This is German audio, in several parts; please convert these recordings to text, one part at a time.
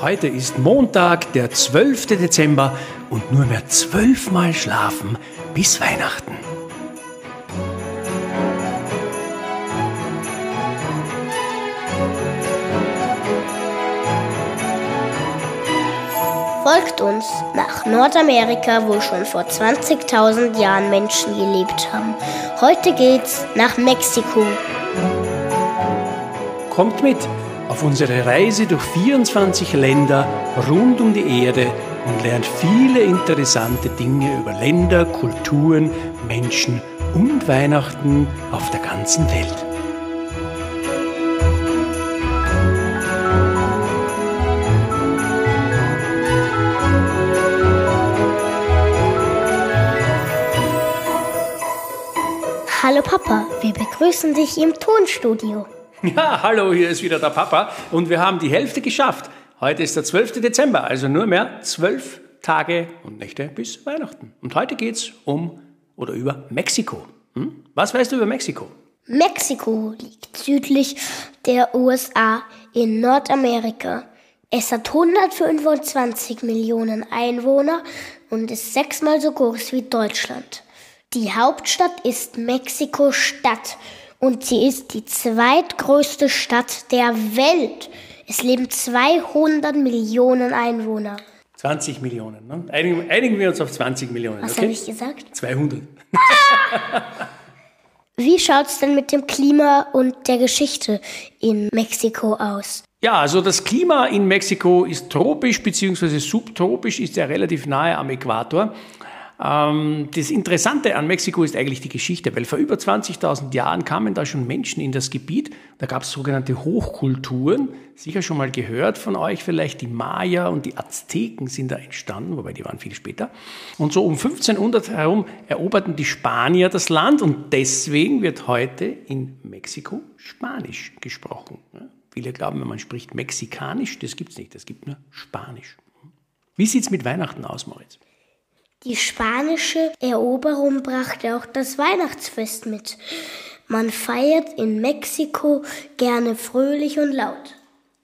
Heute ist Montag, der 12. Dezember und nur mehr zwölfmal schlafen bis Weihnachten. Folgt uns nach Nordamerika, wo schon vor 20.000 Jahren Menschen gelebt haben. Heute geht's nach Mexiko. Kommt mit auf unsere Reise durch 24 Länder rund um die Erde und lernt viele interessante Dinge über Länder, Kulturen, Menschen und Weihnachten auf der ganzen Welt. Hallo Papa, wir begrüßen dich im Tonstudio. Ja, hallo, hier ist wieder der Papa und wir haben die Hälfte geschafft. Heute ist der 12. Dezember, also nur mehr zwölf Tage und Nächte bis Weihnachten. Und heute geht es um oder über Mexiko. Hm? Was weißt du über Mexiko? Mexiko liegt südlich der USA in Nordamerika. Es hat 125 Millionen Einwohner und ist sechsmal so groß wie Deutschland. Die Hauptstadt ist Mexiko-Stadt und sie ist die zweitgrößte Stadt der Welt. Es leben 200 Millionen Einwohner. 20 Millionen. Ne? Einigen, einigen, wir uns auf 20 Millionen. Was okay? habe ich gesagt? 200. Wie schaut es denn mit dem Klima und der Geschichte in Mexiko aus? Ja, also das Klima in Mexiko ist tropisch bzw. subtropisch, ist ja relativ nahe am Äquator. Ähm, das Interessante an Mexiko ist eigentlich die Geschichte, weil vor über 20.000 Jahren kamen da schon Menschen in das Gebiet. Da gab es sogenannte Hochkulturen. Sicher schon mal gehört von euch vielleicht, die Maya und die Azteken sind da entstanden, wobei die waren viel später. Und so um 1500 herum eroberten die Spanier das Land und deswegen wird heute in Mexiko Spanisch gesprochen. Viele glauben, wenn man spricht Mexikanisch, das gibt es nicht, es gibt nur Spanisch. Wie sieht es mit Weihnachten aus, Moritz? Die spanische Eroberung brachte auch das Weihnachtsfest mit. Man feiert in Mexiko gerne fröhlich und laut.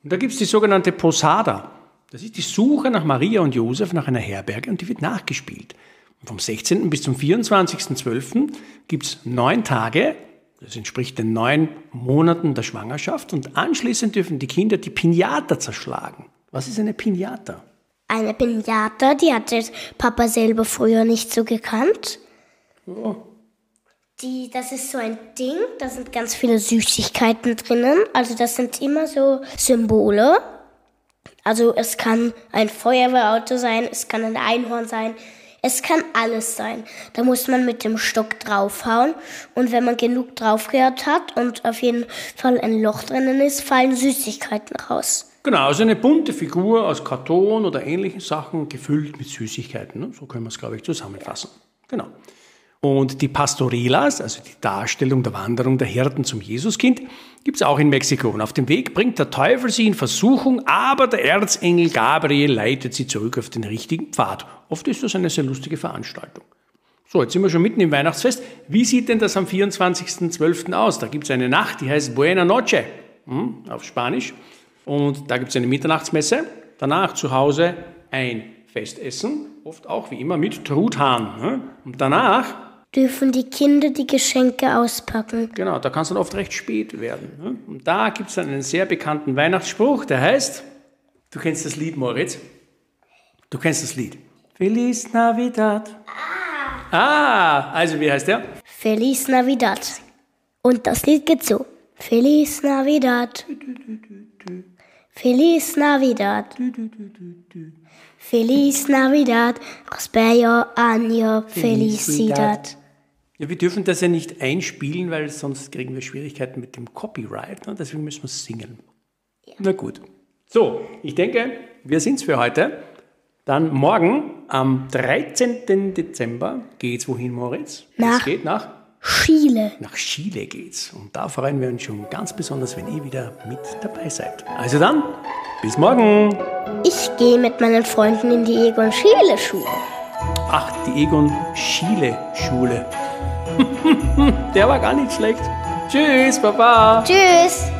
Und da gibt es die sogenannte Posada. Das ist die Suche nach Maria und Josef nach einer Herberge und die wird nachgespielt. Und vom 16. bis zum 24.12. gibt es neun Tage, das entspricht den neun Monaten der Schwangerschaft und anschließend dürfen die Kinder die Pinata zerschlagen. Was ist eine Pinata? Eine Pinata, die hatte Papa selber früher nicht so gekannt. Oh. Die, das ist so ein Ding, da sind ganz viele Süßigkeiten drinnen. Also das sind immer so Symbole. Also es kann ein Feuerwehrauto sein, es kann ein Einhorn sein, es kann alles sein. Da muss man mit dem Stock draufhauen und wenn man genug draufgehört hat und auf jeden Fall ein Loch drinnen ist, fallen Süßigkeiten raus. Genau, also eine bunte Figur aus Karton oder ähnlichen Sachen, gefüllt mit Süßigkeiten. Ne? So können wir es, glaube ich, zusammenfassen. Genau. Und die Pastorelas, also die Darstellung der Wanderung der Hirten zum Jesuskind, gibt es auch in Mexiko. Und auf dem Weg bringt der Teufel sie in Versuchung, aber der Erzengel Gabriel leitet sie zurück auf den richtigen Pfad. Oft ist das eine sehr lustige Veranstaltung. So, jetzt sind wir schon mitten im Weihnachtsfest. Wie sieht denn das am 24.12. aus? Da gibt es eine Nacht, die heißt Buena Noche hm, auf Spanisch. Und da gibt es eine Mitternachtsmesse. Danach zu Hause ein Festessen, oft auch wie immer mit Truthahn. Ne? Und danach dürfen die Kinder die Geschenke auspacken. Genau, da kann es dann oft recht spät werden. Ne? Und da gibt es dann einen sehr bekannten Weihnachtsspruch, der heißt, du kennst das Lied, Moritz? Du kennst das Lied. Feliz Navidad. Ah, ah also wie heißt der? Feliz Navidad. Und das Lied geht so. Feliz Navidad. Du, du, du, Feliz Navidad. Feliz Navidad. Prospero año felicidad. Ja, wir dürfen das ja nicht einspielen, weil sonst kriegen wir Schwierigkeiten mit dem Copyright. Ne? Deswegen müssen wir es singen. Ja. Na gut. So, ich denke, wir sind es für heute. Dann morgen am 13. Dezember geht es wohin, Moritz? Nach es geht nach Chile. Nach Chile geht's. Und da freuen wir uns schon ganz besonders, wenn ihr wieder mit dabei seid. Also dann, bis morgen. Ich gehe mit meinen Freunden in die Egon Schiele Schule. Ach, die Egon Schiele Schule. Der war gar nicht schlecht. Tschüss, Papa. Tschüss.